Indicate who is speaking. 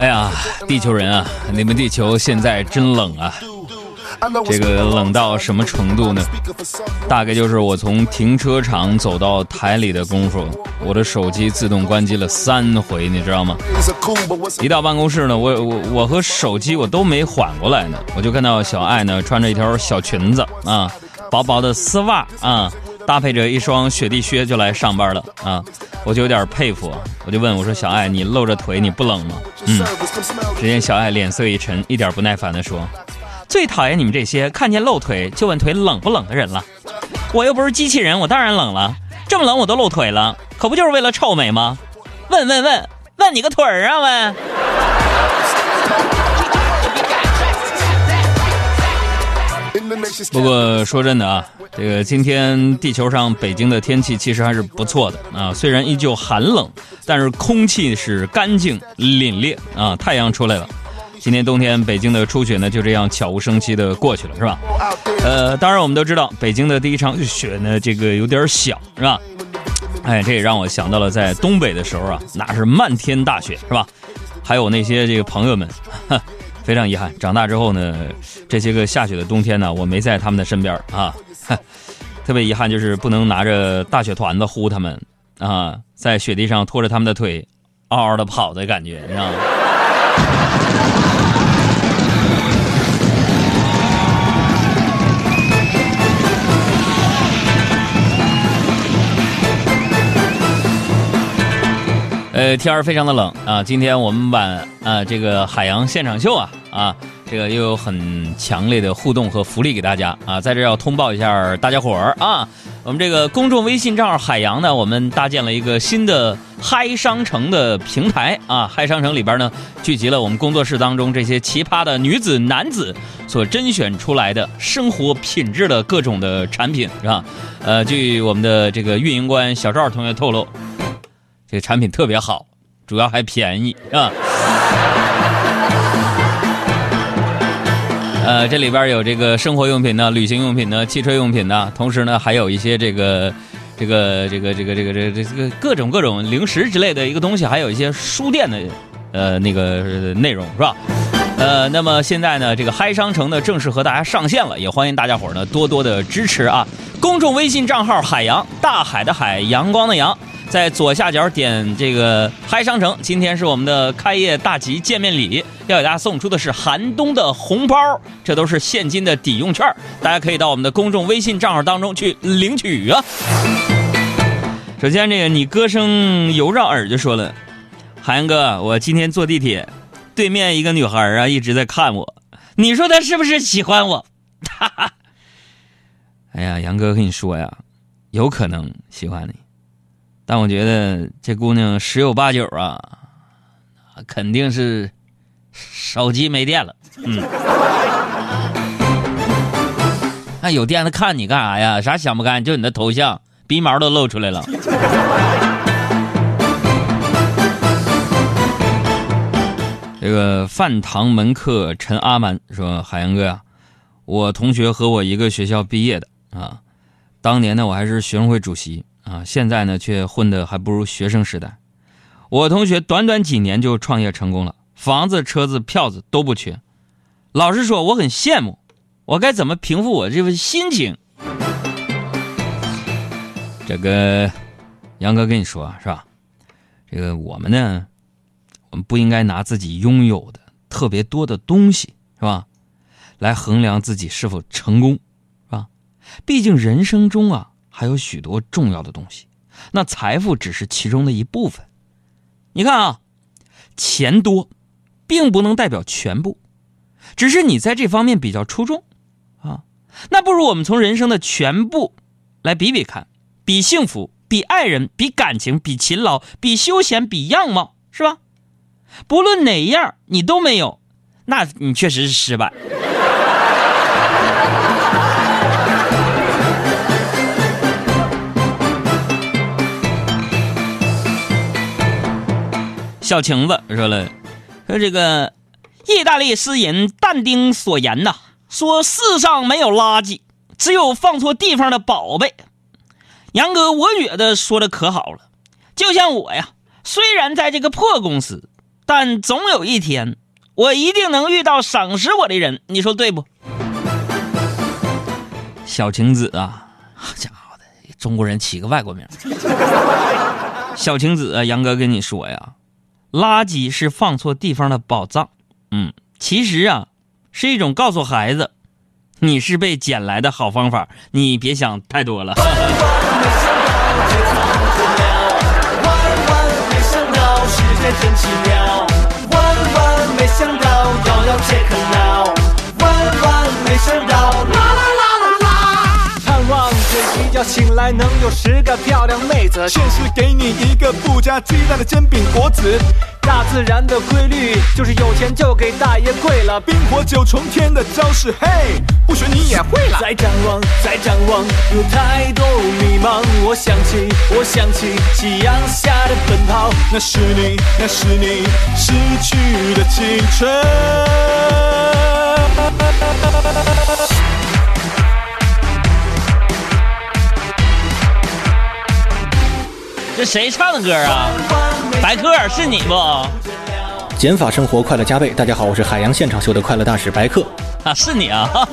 Speaker 1: 哎呀，地球人啊，你们地球现在真冷啊！这个冷到什么程度呢？大概就是我从停车场走到台里的功夫，我的手机自动关机了三回，你知道吗？一到办公室呢，我我我和手机我都没缓过来呢，我就看到小爱呢穿着一条小裙子啊，薄薄的丝袜啊。搭配着一双雪地靴就来上班了啊，我就有点佩服，我就问我说：“小爱，你露着腿你不冷吗？”嗯，只见小爱脸色一沉，一点不耐烦地说：“最讨厌你们这些看见露腿就问腿冷不冷的人了。我又不是机器人，我当然冷了。这么冷我都露腿了，可不就是为了臭美吗？问问问问你个腿儿啊问！”不过说真的啊，这个今天地球上北京的天气其实还是不错的啊，虽然依旧寒冷，但是空气是干净凛冽啊，太阳出来了。今年冬天北京的初雪呢，就这样悄无声息的过去了，是吧？呃，当然我们都知道，北京的第一场雪呢，这个有点小，是吧？哎，这也让我想到了在东北的时候啊，那是漫天大雪，是吧？还有那些这个朋友们。非常遗憾，长大之后呢，这些个下雪的冬天呢，我没在他们的身边啊，特别遗憾，就是不能拿着大雪团子呼他们啊，在雪地上拖着他们的腿，嗷嗷的跑的感觉，你知道吗？呃，天儿非常的冷啊！今天我们把啊这个海洋现场秀啊啊，这个又有很强烈的互动和福利给大家啊，在这要通报一下大家伙儿啊，我们这个公众微信账号海洋呢，我们搭建了一个新的嗨商城的平台啊，嗨商城里边呢聚集了我们工作室当中这些奇葩的女子男子所甄选出来的生活品质的各种的产品是吧？呃，据我们的这个运营官小赵同学透露。这产品特别好，主要还便宜啊。呃，这里边有这个生活用品呢、旅行用品呢、汽车用品呢，同时呢还有一些这个、这个、这个、这个、这个、这、个、这个各种各种零食之类的一个东西，还有一些书店的呃那个内容是吧？呃，那么现在呢，这个嗨商城呢正式和大家上线了，也欢迎大家伙呢多多的支持啊！公众微信账号海洋大海的海阳光的阳。在左下角点这个嗨商城，今天是我们的开业大吉见面礼，要给大家送出的是寒冬的红包，这都是现金的抵用券，大家可以到我们的公众微信账号当中去领取啊。首先，这个你歌声游绕耳就说了，海洋哥，我今天坐地铁，对面一个女孩啊一直在看我，你说她是不是喜欢我？哈哈。哎呀，杨哥跟你说呀，有可能喜欢你。但我觉得这姑娘十有八九啊，肯定是手机没电了。嗯，那有电，的看你干啥呀？啥想不干？就你的头像，鼻毛都露出来了。这个饭堂门客陈阿满说：“海洋哥呀，我同学和我一个学校毕业的啊，当年呢，我还是学生会主席。”啊，现在呢却混得还不如学生时代。我同学短短几年就创业成功了，房子、车子、票子都不缺。老实说，我很羡慕。我该怎么平复我这份心情？这个杨哥跟你说是吧？这个我们呢，我们不应该拿自己拥有的特别多的东西是吧，来衡量自己是否成功，是吧？毕竟人生中啊。还有许多重要的东西，那财富只是其中的一部分。你看啊，钱多，并不能代表全部，只是你在这方面比较出众啊。那不如我们从人生的全部来比比看，比幸福，比爱人，比感情，比勤劳，比休闲，比样貌，是吧？不论哪样你都没有，那你确实是失败。小晴子说了：“说这个意大利诗人但丁所言呐，说世上没有垃圾，只有放错地方的宝贝。杨哥，我觉得说的可好了。就像我呀，虽然在这个破公司，
Speaker 2: 但总有一天，我一定能遇到赏识我的人。你说对不？小晴子啊，好家伙的，中国人起个外国名。小晴子啊，杨哥跟你说呀，垃圾是放错地方的宝藏。嗯，其实啊，是一种告诉孩子，你是被捡来的好方法，你别想太多了。万万没想到，世界真奇妙，万万没想到，遥遥切克闹，醒来能有十个漂亮妹子，现实给你一个不加鸡蛋的煎饼果子。大自然的规律就是有钱就给大爷跪了，冰火九重天的招式，嘿，不学你也会了。再展望，再展望，有太多迷茫。我想起，我想起夕阳下的奔跑，那是你，那是你逝去的青春。这谁唱的歌啊？白客是你不？
Speaker 3: 减法生活，快乐加倍。大家好，我是海洋现场秀的快乐大使白客。
Speaker 2: 啊，是你啊！